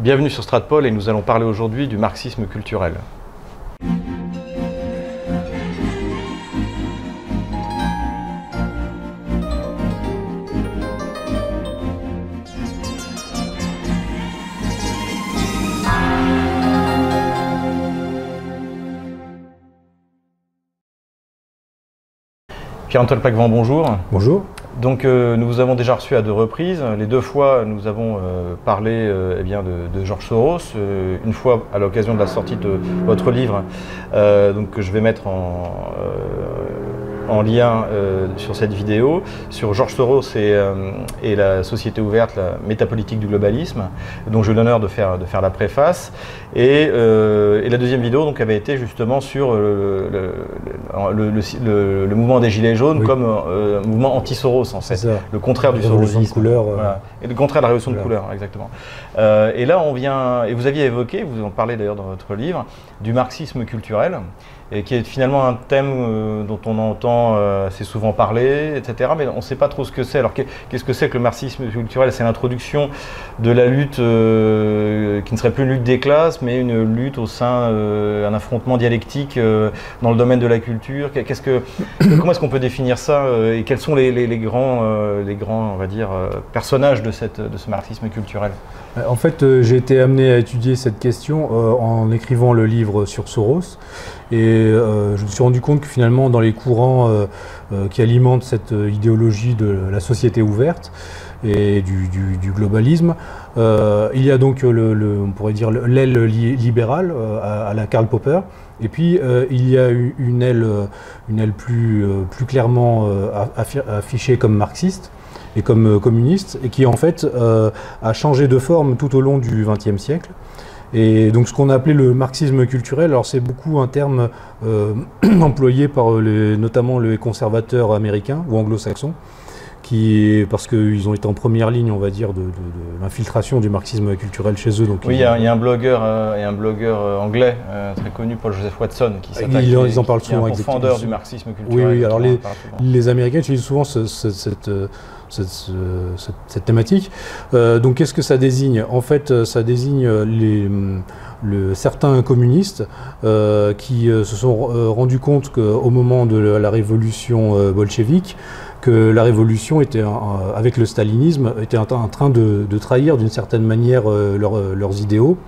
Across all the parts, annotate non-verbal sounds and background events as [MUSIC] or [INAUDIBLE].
Bienvenue sur Stratpol et nous allons parler aujourd'hui du marxisme culturel. Pierre-Antoine Plaquevent, bonjour. Bonjour. Donc euh, nous vous avons déjà reçu à deux reprises. Les deux fois, nous avons euh, parlé euh, eh bien, de, Georges Soros. une fois à l'occasion de la sortie de votre livre, donc, que je vais mettre en, en lien euh, sur cette vidéo. Sur Georges Soros et, euh, et, la société ouverte, la métapolitique du globalisme, dont j'ai l'honneur de faire, de faire la préface. Et, euh, et, la deuxième vidéo donc, avait été justement sur le, le, le, mouvement des Gilets jaunes comme un mouvement anti-Soros, en fait, le contraire du Sorosisme. De couleur, Et le contraire de la révolution de couleur, exactement. et là, on vient, et vous aviez évoqué, vous en parlez d'ailleurs dans votre livre, du marxisme culturel et qui est finalement un thème euh, dont on entend euh, assez souvent parler, etc. Mais on ne sait pas trop ce que c'est. Alors qu'est-ce que c'est que le marxisme culturel? C'est l'introduction de la lutte euh, qui ne serait plus une lutte des classes, mais une lutte au sein, d'un affrontement dialectique dans le domaine de la culture. Qu'est-ce que, comment est-ce qu'on peut définir ça et quels sont les, les, grands, les grands, on va dire, personnages de, cette, de ce marxisme culturel? En fait, j'ai été amené à étudier cette question en écrivant le livre sur Soros. Et euh, je me suis rendu compte que finalement, dans les courants euh, euh, qui alimentent cette idéologie de la société ouverte et du, globalisme, il y a donc, le, on pourrait dire, l'aile libérale à, la Karl Popper, et puis il y a une aile, une aile plus, plus clairement affichée comme marxiste et comme communiste, et qui en fait a changé de forme tout au long du XXe siècle. Et donc ce qu'on a appelé le marxisme culturel, alors c'est beaucoup un terme euh, [CLEARS THROAT] employé par les, notamment les conservateurs américains ou anglo-saxons, qui, parce qu'ils ont été en première ligne, on va dire, de, l'infiltration du marxisme culturel chez eux. Donc oui, il y, a, un blogueur, euh, et un blogueur euh, anglais très connu, Paul Joseph Watson, qui s'attaque. Ils, en parlent souvent. Qui est du marxisme culturel. Oui, oui alors les, les, Américains utilisent souvent cette cette, thématique. Euh, donc qu'est-ce que ça désigne? En fait, euh, ça désigne les, le, certains communistes euh, qui se sont rendus compte qu'au moment de la révolution bolchevique, que la révolution était, avec le stalinisme, était en train de, trahir d'une certaine manière leurs idéaux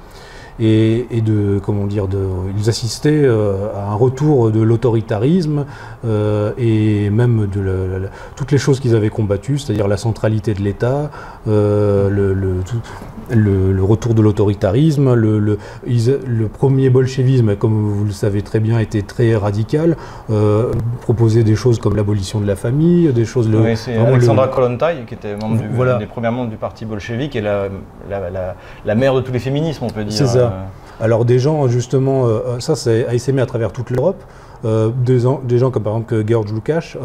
et, de comment dire de, ils assistaient euh, à un retour de l'autoritarisme euh, et même de toutes les choses qu'ils avaient combattues, c'est-à-dire la centralité de l'État, euh, le, le, retour de l'autoritarisme, le, le, premier bolchevisme, comme vous le savez très bien, était très radical, euh, proposait des choses comme l'abolition de la famille, des choses... Oui, c'est Alexandra Kolontai, qui était membre du, voilà. des premiers membres du parti bolchevique et la, la, la, mère de tous les féminismes, on peut dire. C'est ça. Alors des gens, justement, euh, ça, c'est essaimé à travers toute l'Europe. Euh, des, gens comme par exemple George Lukács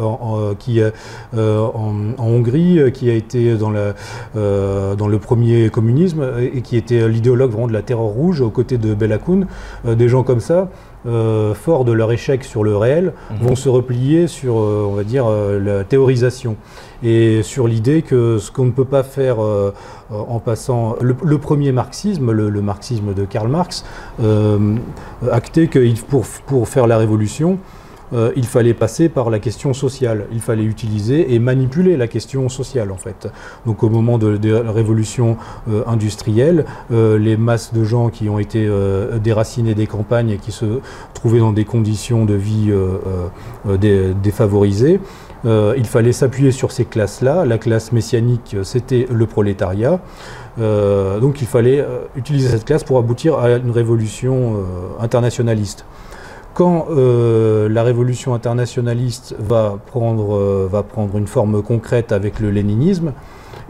qui euh, en, Hongrie, qui a été dans, le premier communisme et qui était l'idéologue vraiment de la terreur rouge aux côtés de Bela des gens comme ça. Forts de leur échec sur le réel, mhm. vont se replier sur, on va dire, la théorisation et sur l'idée que ce qu'on ne peut pas faire euh, en passant le, premier marxisme, le, marxisme de Karl Marx, euh, actait que pour, pour faire la révolution, euh, il fallait passer par la question sociale. Il fallait utiliser et manipuler la question sociale, en fait. Donc, au moment de, la révolution industrielle, les masses de gens qui ont été déracinés des campagnes et qui se trouvaient dans des conditions de vie défavorisées, euh, il fallait s'appuyer sur ces classes-là. La classe messianique, c'était le prolétariat. Euh, donc il fallait euh, utiliser cette classe pour aboutir à une révolution internationaliste. Quand la révolution internationaliste va prendre, va prendre une forme concrète avec le léninisme,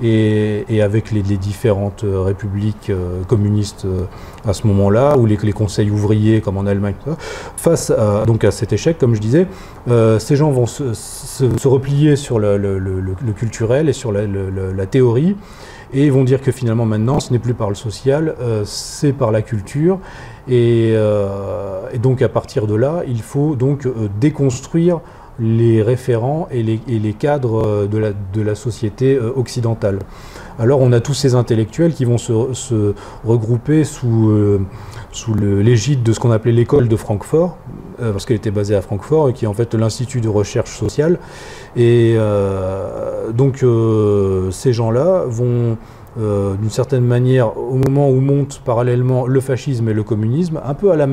et, avec les, différentes euh, républiques euh, communistes euh, à ce moment-là, ou les, conseils ouvriers comme en Allemagne. Face à, donc à cet échec, comme je disais, ces gens vont se, replier sur le, culturel et sur la, théorie et vont dire que finalement maintenant ce n'est plus par le social, c'est par la culture. Et, et, donc à partir de là, il faut donc déconstruire les référents et les, cadres euh, de la, société euh, occidentale. alors on a tous ces intellectuels qui vont se, regrouper sous, sous l'égide de ce qu'on appelait l'école de Francfort, parce qu'elle était basée à Francfort, et qui est en fait l'Institut de recherche sociale. Et donc ces gens-là vont d'une certaine manière, au moment où montent parallèlement le fascisme et le communisme, un peu à la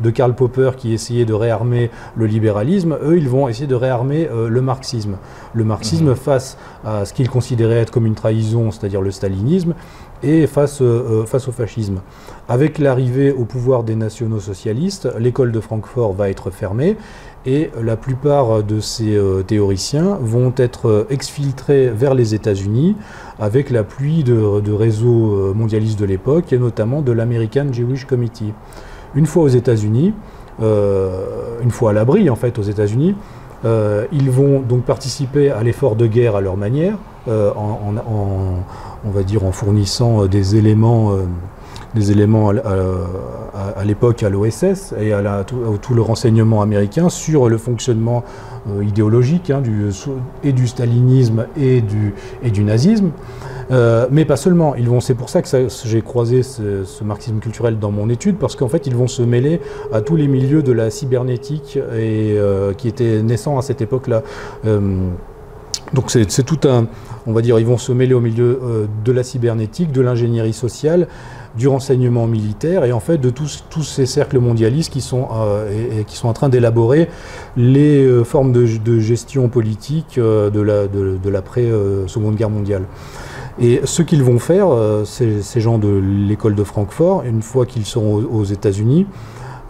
de Karl Popper qui essayait de réarmer le libéralisme, eux, ils vont essayer de réarmer euh, le marxisme. Le marxisme mhm. face à ce qu'ils considéraient être comme une trahison, c'est-à-dire le stalinisme, et face, euh, euh, face au fascisme. Avec l'arrivée au pouvoir des nationaux socialistes, l'école de Francfort va être fermée et la plupart de ces théoriciens vont être exfiltrés vers les États-Unis avec l'appui de, de réseaux mondialistes de l'époque et notamment de l'American Jewish Committee. Une fois aux États-Unis, euh, une fois à l'abri en fait aux États-Unis, euh, ils vont donc participer à l'effort de guerre à leur manière, euh, on va dire en fournissant des éléments, des éléments à, l'époque à l'OSS et à, tout, le renseignement américain sur le fonctionnement idéologique hein, du, et du stalinisme et du, et du nazisme. Euh, mais pas seulement. Ils vont, c'est pour ça que j'ai croisé ce, marxisme culturel dans mon étude, parce qu'en fait, ils vont se mêler à tous les milieux de la cybernétique et euh, qui étaient naissants à cette époque-là. Euh, donc c'est tout un, on va dire, ils vont se mêler au milieu de la cybernétique, de l'ingénierie sociale, du renseignement militaire et en fait de tous, ces cercles mondialistes qui sont, et, qui sont en train d'élaborer les formes de, gestion politique de l'après-seconde guerre mondiale. Et ce qu'ils vont faire, euh, ces, gens de l'école de Francfort, une fois qu'ils seront aux, États-Unis,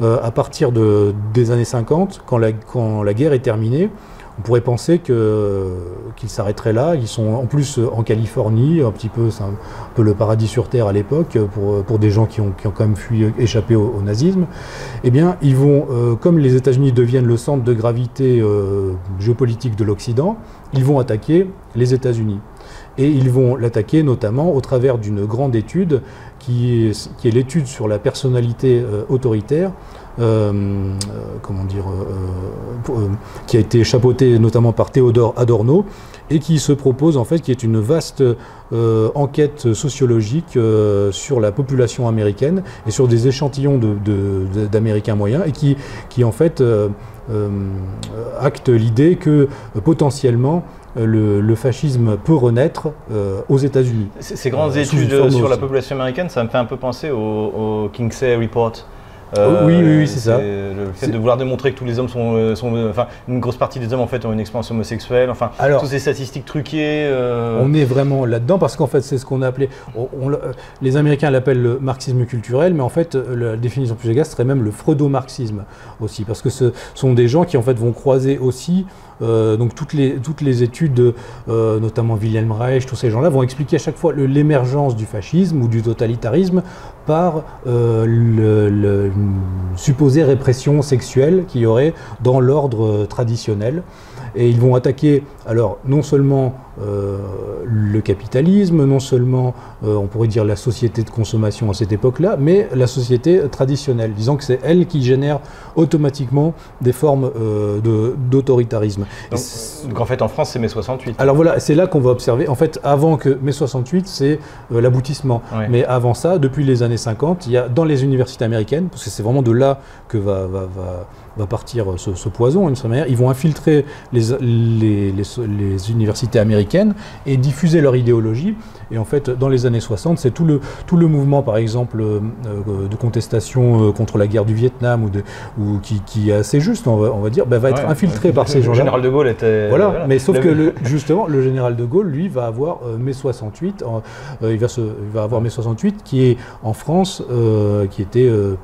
euh, à partir de, des années 50, quand la, quand la guerre est terminée, on pourrait penser qu'ils s'arrêteraient là. Ils sont en plus en Californie, un petit peu, c'est un peu le paradis sur Terre à l'époque, pour, pour, des gens qui ont, qui ont, quand même fui, échappé au, nazisme. Eh bien, ils vont, euh, comme les États-Unis deviennent le centre de gravité géopolitique de l'Occident, ils vont attaquer les États-Unis. Et ils vont l'attaquer notamment au travers d'une grande étude qui est, l'étude sur la personnalité euh, autoritaire, euh, euh, comment dire, qui a été chapeautée notamment par Théodore Adorno et qui se propose en fait, qui est une vaste enquête sociologique sur la population américaine et sur des échantillons d'Américains de, moyens et qui, qui en fait acte l'idée que potentiellement euh, le, fascisme peut renaître euh, aux États-Unis. Ces grandes euh, études sur la population américaine, ça me fait un peu penser au, au Kinsey Report. Oui, oui, oui c'est ça. Le fait de vouloir démontrer que tous les hommes sont, sont, enfin, une grosse partie des hommes en fait ont une expérience homosexuelle. Enfin, toutes ces statistiques truquées. On est vraiment là-dedans parce qu'en fait, c'est ce qu'on a appelé. les Américains l'appellent le marxisme culturel, mais en fait, la définition plus exacte serait même le freudo-marxisme aussi, parce que ce sont des gens qui en fait vont croiser aussi euh, donc toutes les, études, euh, notamment Wilhelm Reich, tous ces gens-là, vont expliquer à chaque fois l'émergence du fascisme ou du totalitarisme par euh, le, supposée répression sexuelle qu'il y aurait dans l'ordre traditionnel. Et ils vont attaquer, alors, non seulement euh, le capitalisme, non seulement, euh, on pourrait dire, la société de consommation à cette époque-là, mais la société traditionnelle, disant que c'est elle qui génère automatiquement des formes euh, d'autoritarisme. Donc, en fait, en France, c'est mai 68. Alors voilà, c'est là qu'on va observer, en fait, avant que mai 68, c'est l'aboutissement. Mais avant ça, depuis les années 50, il y a dans les universités américaines, parce que c'est vraiment de là que va, va, va va partir ce, poison, d'une certaine manière. Ils vont infiltrer les, les, les, universités américaines et diffuser leur idéologie. Et en fait, dans les années 60, c'est tout le, tout le mouvement, par exemple, euh, de contestation euh, contre la guerre du Vietnam, ou, de, ou qui, qui, est assez juste, on va, on va dire, bah, va être infiltré par ces gens-là. Le général de Gaulle était... Voilà, mais sauf que le, justement, le général de Gaulle, lui, va avoir euh, mai 68, il, va se, il va avoir mai 68, qui est en France, qui était euh,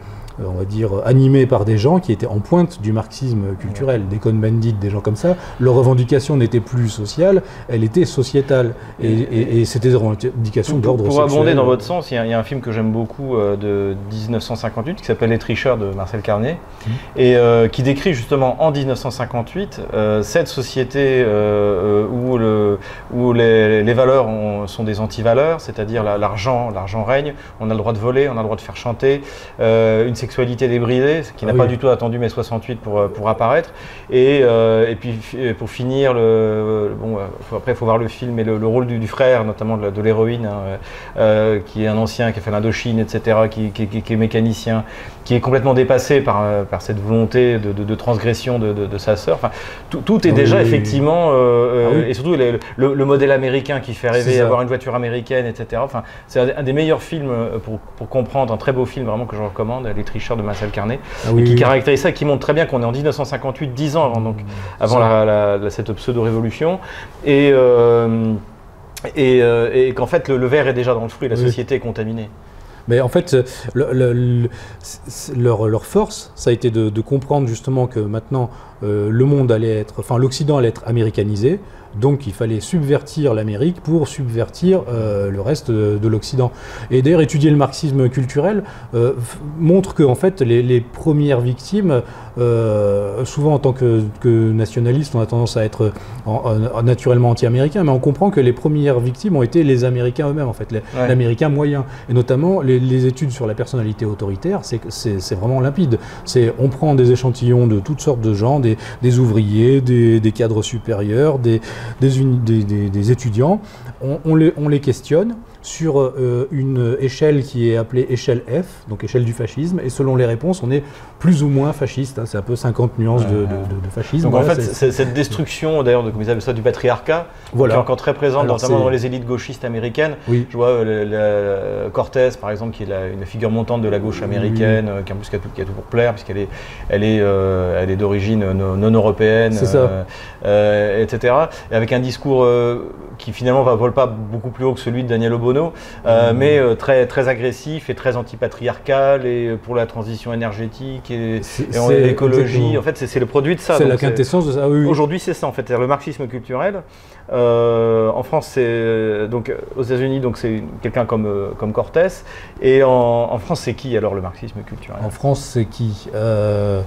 on va dire, animés par des gens qui étaient en pointe du marxisme culturel, des Cohn-Bendit, des gens comme ça. Leur revendication n'était plus sociale, elle était sociétale. Et, c'était des revendications d'ordre social. Pour abonder dans votre sens, il y, a, un film que j'aime beaucoup euh, de 1958 qui s'appelle Les Tricheurs de Marcel Carnet, mmh. et euh, qui décrit justement en 1958 cette société où, le, où les, valeurs sont des antivaleurs, c'est-à-dire l'argent, l'argent règne, on a le droit de voler, on a le droit de faire chanter, une sécurité sexualité débridée, qui n'a Ah pas du tout attendu mai 68 pour, euh, pour apparaître. Et, euh, et puis fi- pour finir, le, bon, euh, faut- après il faut voir le film, mais le, le rôle du, du frère, notamment de, l'héroïne, hein, euh, euh, qui est un ancien, qui a fait l'Indochine, etc., qui, qui- qui- qui est mécanicien, qui est complètement dépassé par, euh, par cette volonté de, de- de transgression de, de- sa sœur. Enfin, tout, tout est déjà oui, oui, oui. effectivement, euh, euh, Ah et surtout le, le- le modèle américain qui fait rêver, avoir une voiture américaine, etc. Enfin, c'est un, des meilleurs films pour, pour comprendre, un très beau film vraiment que je recommande, Les Tricheurs de Marcel Carnet, Ah qui caractérise ça, qui montre très bien qu'on est en 1958, 10 ans avant, donc, avant la, la- la- cette pseudo-révolution, et, euh, et, euh, et qu'en fait le, le verre est déjà dans le fruit, la société est contaminée. Mais en fait, euh, leur, force, ça a été de, de comprendre justement que maintenant euh, le monde allait être, enfin l'Occident allait être américanisé, donc il fallait subvertir l'Amérique pour subvertir euh, le reste de, de l'Occident. Et d'ailleurs, étudier le marxisme culturel euh, montre que en fait les, les premières victimes, euh, souvent en tant que, que nationalistes, on a tendance à être en- en- naturellement anti-américains, mais on comprend que les premières victimes ont été les Américains eux-mêmes, en fait, Ouais. l'Américain moyen. Et notamment, les, les études sur la personnalité autoritaire, c'est vraiment limpide. C'est on prend des échantillons de toutes sortes de gens, des, des ouvriers, des, des cadres supérieurs, des, des, des- étudiants, on les questionne sur euh, une échelle qui est appelée échelle F, donc échelle du fascisme, et selon les réponses, on est plus ou moins fasciste. hein. c'est un peu 50 nuances de, de- de- de fascisme. Donc en fait, cette destruction d'ailleurs, de, comme ils appellent ça, du patriarcat, Voilà. qui est encore très présente, Alors, notamment dans les élites gauchistes américaines. oui. Je vois euh, le- le- Cortés, par exemple, qui est la- une figure montante de la gauche américaine, euh, qui en plus qui a tout, qui a tout pour plaire, puisqu'elle est, elle est, euh, elle est d'origine non, non européenne, ça. euh, euh, etc. Et avec un discours euh, qui finalement va vole pas beaucoup plus haut que celui de Daniel Euh, mais euh, très, très agressif et très antipatriarcal, et pour la transition énergétique et, C'est- c'est- l'écologie. En fait, c'est c'est le produit de ça. C'est la quintessence de ça. oui, oui. Aujourd'hui, c'est ça en fait, c'est-à-dire le marxisme culturel. Euh, en France, c'est donc aux États-Unis, donc c'est quelqu'un comme euh, comme Cortés. Et en, en France, c'est qui alors le marxisme culturel? En France, c'est qui? Euh,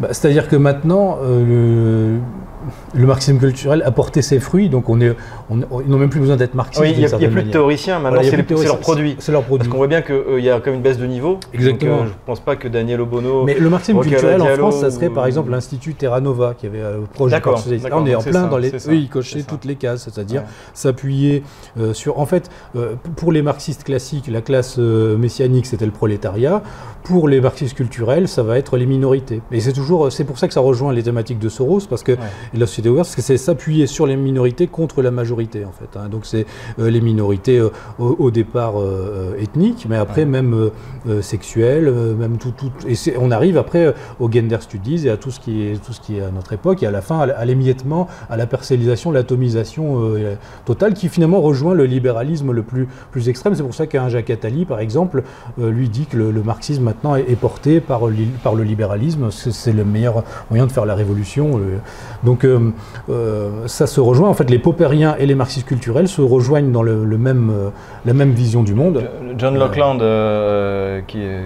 bah, C'est-à-dire que maintenant, euh, le, le marxisme culturel a porté ses fruits, donc on est, on, on- ils n'ont même plus besoin d'être marxistes. Oui, il n'y a, plus de théoriciens. Maintenant, Voilà, c'est leur produit. C'est leur produit. Parce qu'on voit bien qu'il y a comme une baisse de niveau. Exactement. Donc, euh, je ne pense pas que Daniel Obono. Mais le marxisme culturel en France, ça serait par exemple l'Institut Terra Nova qui avait euh, D'accord, Parti socialiste. Là, on est en plein ça, dans les. Eux, ils cochaient toutes les cases, c'est-à-dire s'appuyer euh, sur. En fait, euh, pour les marxistes classiques, la classe euh, messianique, c'était le prolétariat. Pour les marxistes culturels, ça va être les minorités. Et c'est toujours, c'est pour ça que ça rejoint les thématiques de Soros, parce que Ouais. et la société ouverte, parce que c'est s'appuyer sur les minorités contre la majorité, en fait. hein. Donc c'est euh, les minorités euh, au, au départ euh, euh, ethniques, mais après Ouais. même euh, euh, sexuelles, euh, même tout, tout. Et on arrive après euh, au gender studies et à tout ce qui est tout ce qui est à notre époque, et à la fin à, l'émiettement, à la parcellisation, l'atomisation euh, totale, qui finalement rejoint le libéralisme le plus plus extrême. C'est pour ça qu'un Jacques Attali, par exemple, euh, lui dit que le, le marxisme maintenant est, est porté par, par le libéralisme. C'est le meilleur moyen de faire la révolution. euh. Donc euh, euh, ça se rejoint. En fait, les paupériens et les marxistes culturels se rejoignent dans le, le même, euh, la même vision du monde. John Lockland, euh, qui euh,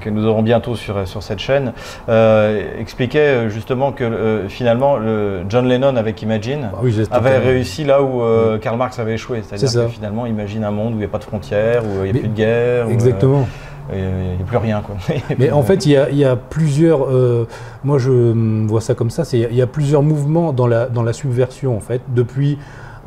que nous aurons bientôt sur, sur cette chaîne, euh, expliquait euh, justement que euh, finalement le John Lennon avec Imagine Ah oui, avait réussi là où euh, Karl Marx avait échoué. C'est-à-dire que finalement, imagine un monde où il n'y a pas de frontières, où il n'y a Mais- plus de guerre, où, euh, Exactement. Il n'y a plus rien. Quoi. [LAUGHS] Mais en fait, il y a, il y a plusieurs. euh, moi, je hum, vois ça comme ça. c'est- Il y a plusieurs mouvements dans la, dans la subversion, en fait, depuis,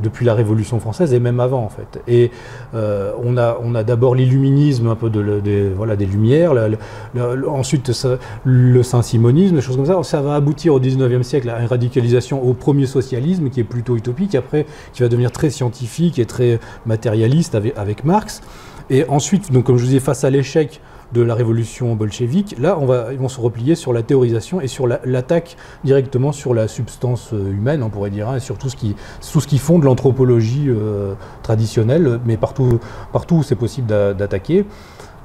depuis la Révolution française et même avant, en fait. Et euh, on a, on a d'abord l'illuminisme, un peu de, voilà, des Lumières. la- la- la- ensuite, ça- le Saint-Simonisme, des choses comme ça. Ça va aboutir au 19e siècle à une radicalisation au premier socialisme, qui est plutôt utopique, après, qui va devenir très scientifique et très matérialiste avec, avec Marx. Et ensuite, comme je vous disais, face à l'échec de la révolution bolchevique, là, ils vont se replier sur la théorisation et sur la- l'attaque directement sur la substance euh, humaine, on pourrait dire, hein, et sur tout ce qui, tout fonde l'anthropologie euh, traditionnelle, mais partout, où c'est possible d'a- d'attaquer.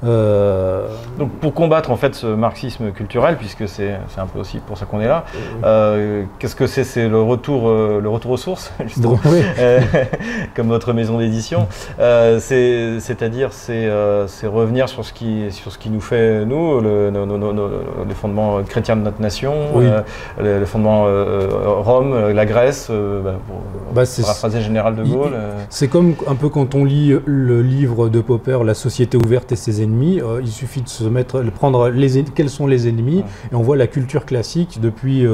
Euh, Donc pour combattre en fait ce marxisme culturel, puisque c'est un peu aussi pour ça qu'on est là, euh, qu'est-ce que c'est? C'est le retour, euh, le retour aux sources, [LAUGHS] justement. oui. [LAUGHS] Euh, comme votre maison d'édition. Euh, c'est- C'est-à-dire, c'est euh, revenir sur ce, qui, sur ce qui nous fait, nous, le, nos- nos- les fondements chrétiens de notre nation, Oui. euh, le, le fondement euh, Rome, euh, la Grèce, euh, bah, pour Bah, paraphraser général de Gaulle. euh. C'est comme un peu quand on lit le livre de Popper, La société ouverte et ses ennemis. ennemis, il suffit de se mettre, de prendre les, quels sont les ennemis, et on voit la culture classique depuis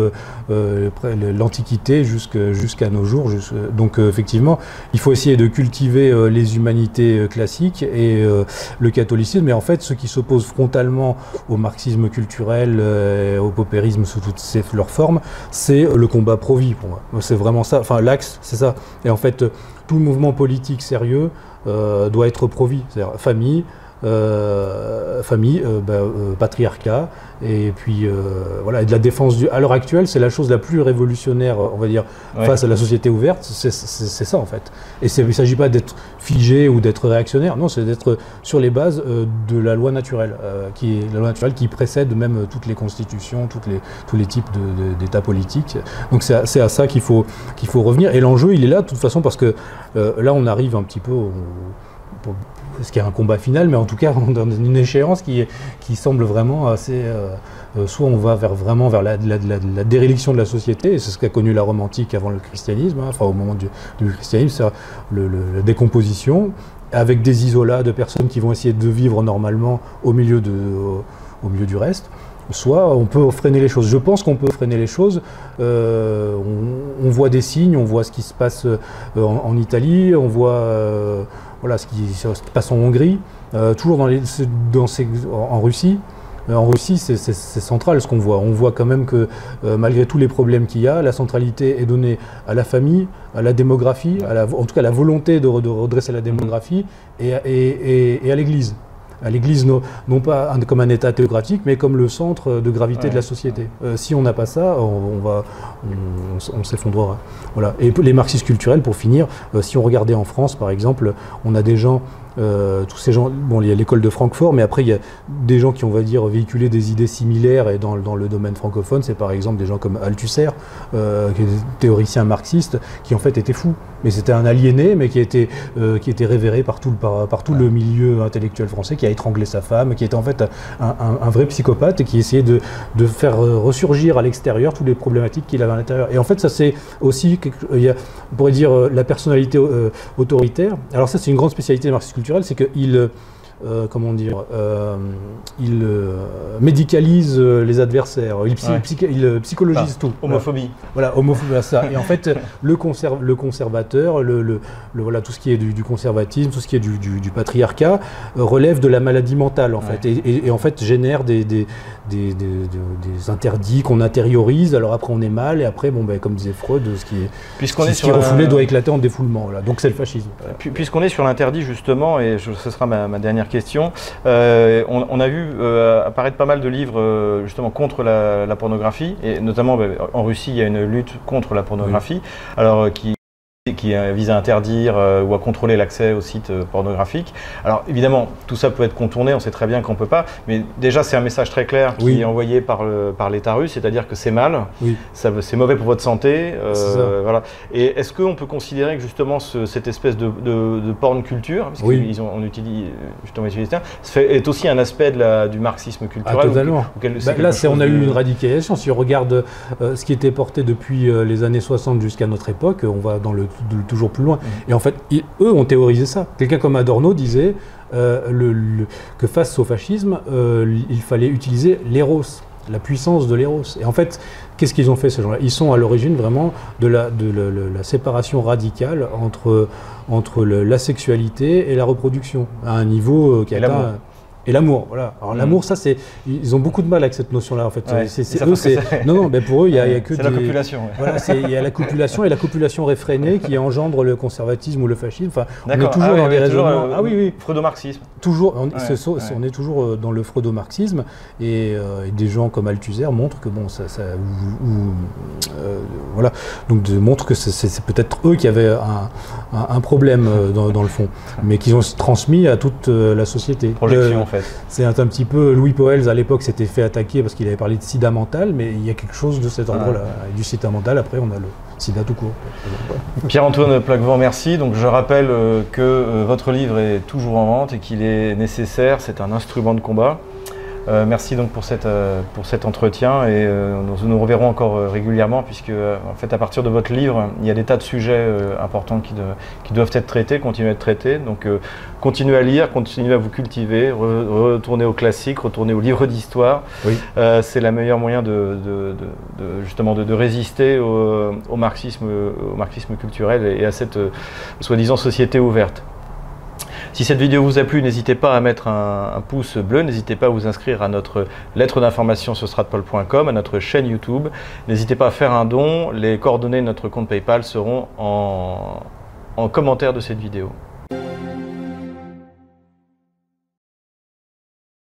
l'Antiquité jusqu'à nos jours. donc effectivement, il faut essayer de cultiver les humanités classiques et le catholicisme, mais en fait, ce qui s'oppose frontalement au marxisme culturel, au paupérisme sous toutes leurs formes, c'est le combat pro-vie pour moi. C'est vraiment ça, enfin l'axe, c'est ça. Et en fait, tout mouvement politique sérieux euh, doit être pro-vie, c'est-à-dire famille, euh, famille, euh, bah, patriarcat, et puis voilà, et de la défense du. À l'heure actuelle, c'est la chose la plus révolutionnaire, on va dire, face à la société ouverte, c'est ça en fait. Et il ne s'agit pas d'être figé ou d'être réactionnaire, non, c'est d'être sur les bases de la loi naturelle, qui est la loi naturelle qui précède même toutes les constitutions, toutes les, tous les types d'États politiques. Donc c'est à, à, ça qu'il faut, qu'il faut revenir. Et l'enjeu, il est là, de toute façon, parce que là, on arrive un petit peu au ce qui est un combat final, mais en tout cas [LAUGHS] dans une échéance qui, qui semble vraiment assez. Euh, euh, soit on va vers, vraiment vers la, la, de la société, et c'est ce qu'a connu la Rome antique avant le christianisme, hein, enfin au moment du, christianisme, c'est la décomposition, avec des isolats de personnes qui vont essayer de vivre normalement au milieu, de, milieu du reste soit on peut freiner les choses. Je pense qu'on peut freiner les choses. Euh, on, voit des signes, on voit ce qui se passe en, Italie, on voit voilà ce qui se passe en Hongrie, euh, toujours dans les, dans en Russie. Euh, en Russie, c'est central ce qu'on voit. On voit quand même que euh, malgré tous les problèmes qu'il y a, la centralité est donnée à la famille, à la démographie, à la, en tout cas à la volonté de, redresser la démographie et à l'Église à l'Église non, pas comme un État théocratique, mais comme le centre de gravité de la société. si on n'a pas ça, on, va, on, s'effondrera. Voilà. Et les marxistes culturels, pour finir, si on regardait en France, par exemple, on a des gens euh, tous ces gens, bon, il y a l'école de Francfort, mais après il y a des gens qui, on va dire, véhiculé des idées similaires et dans, dans le domaine francophone, c'est par exemple des gens comme Althusser, euh, qui est théoricien marxiste, qui en fait était fou, mais c'était un aliéné, mais qui était, euh, qui était révéré par tout, le, par, tout le milieu intellectuel français, qui a étranglé sa femme, qui était en fait un, un, vrai psychopathe et qui essayait de, de faire ressurgir à l'extérieur toutes les problématiques qu'il avait à l'intérieur. Et en fait, ça c'est aussi, il y a, on pourrait dire, la personnalité autoritaire. Alors ça c'est une grande spécialité marxiste c'est qu'il euh, comment dire, euh, il euh, médicalise les adversaires, il, psychologise tout. Homophobie. Voilà, homophobie, ça. Et en fait, le, le conservateur, le, voilà, tout ce qui est du, conservatisme, tout ce qui est du, patriarcat, relève de la maladie mentale, en fait, et, en fait génère des, des, des, interdits qu'on intériorise. Alors après, on est mal, et après, bon, ben, comme disait Freud, ce qui est, ce qui est refoulé doit éclater en défoulement. Voilà. Donc c'est le fascisme. Puisqu'on est sur l'interdit, justement, et ce sera ma, ma dernière question. Euh, on, a vu euh, apparaître pas mal de livres euh, justement contre la, pornographie, et notamment bah, en Russie, il y a une lutte contre la pornographie, alors qui qui vise à interdire euh, ou à contrôler l'accès aux sites euh, pornographiques. Alors évidemment, tout ça peut être contourné, on sait très bien qu'on ne peut pas, mais déjà c'est un message très clair qui est envoyé par, par l'État russe, c'est-à-dire que c'est mal, oui. c'est mauvais pour votre santé. Euh, voilà. Et est-ce qu'on peut considérer que justement cette espèce de, de, porn culture, parce qu'ils ont on utilise justement est aussi un aspect de la, du marxisme culturel ah, totalement. Bah, là, on a eu une radicalisation. Si on regarde ce qui était porté depuis les années 60 jusqu'à notre époque, on va dans le toujours plus loin. Et en fait, eux ont théorisé ça. Quelqu'un comme Adorno disait euh, le, que face au fascisme, euh, il fallait utiliser l'éros, la puissance de l'éros. Et en fait, qu'est-ce qu'ils ont fait ces gens-là? Ils sont à l'origine vraiment de la, de la, séparation radicale entre, entre la sexualité et la reproduction, à un niveau euh, qui a atteint et l'amour, voilà. Alors mm. l'amour, ça c'est, ils ont beaucoup de mal avec cette notion-là en fait. c'est, eux, c'est, non non, mais pour eux il y, a, que [LAUGHS] c'est la copulation. Voilà, il y a la copulation et la copulation réfrénée qui engendre le conservatisme ou le fascisme. Enfin, on est toujours ah dans des raisonnements. Euh, ah oui oui. Freudo-marxisme. Toujours, on, est, toujours euh, dans le freudo-marxisme euh, et, des gens comme Althusser montrent que bon ça, ça voilà donc de, montrent que c'est, peut-être eux qui avaient un, un, problème dans, dans, le fond, mais qu'ils ont transmis à toute la société. Projection. C'est un, petit peu Louis Poels à l'époque s'était fait attaquer parce qu'il avait parlé de sida mental, mais il y a quelque chose de cet ordre-là. Du sida mental, après on a le sida tout court. Pierre-Antoine Plaquevent, merci. Donc je rappelle euh, que euh, votre livre est toujours en vente et qu'il est nécessaire, c'est un instrument de combat. Euh, merci donc pour, cette, euh, pour cet entretien et euh, nous nous reverrons encore régulièrement puisque en fait à partir de votre livre il y a des tas de sujets importants qui, qui, doivent être traités, continuer à être traités. Donc continuez à lire, continuez à vous cultiver, retournez aux classiques, retournez aux livres d'histoire. Oui. C'est le meilleur moyen de, justement de, résister au, marxisme, au marxisme culturel et à cette soi-disant société ouverte. Si cette vidéo vous a plu, n'hésitez pas à mettre un, pouce bleu, n'hésitez pas à vous inscrire à notre lettre d'information sur stratpol.com, à notre chaîne YouTube. N'hésitez pas à faire un don, les coordonnées de notre compte PayPal seront en commentaire de cette vidéo.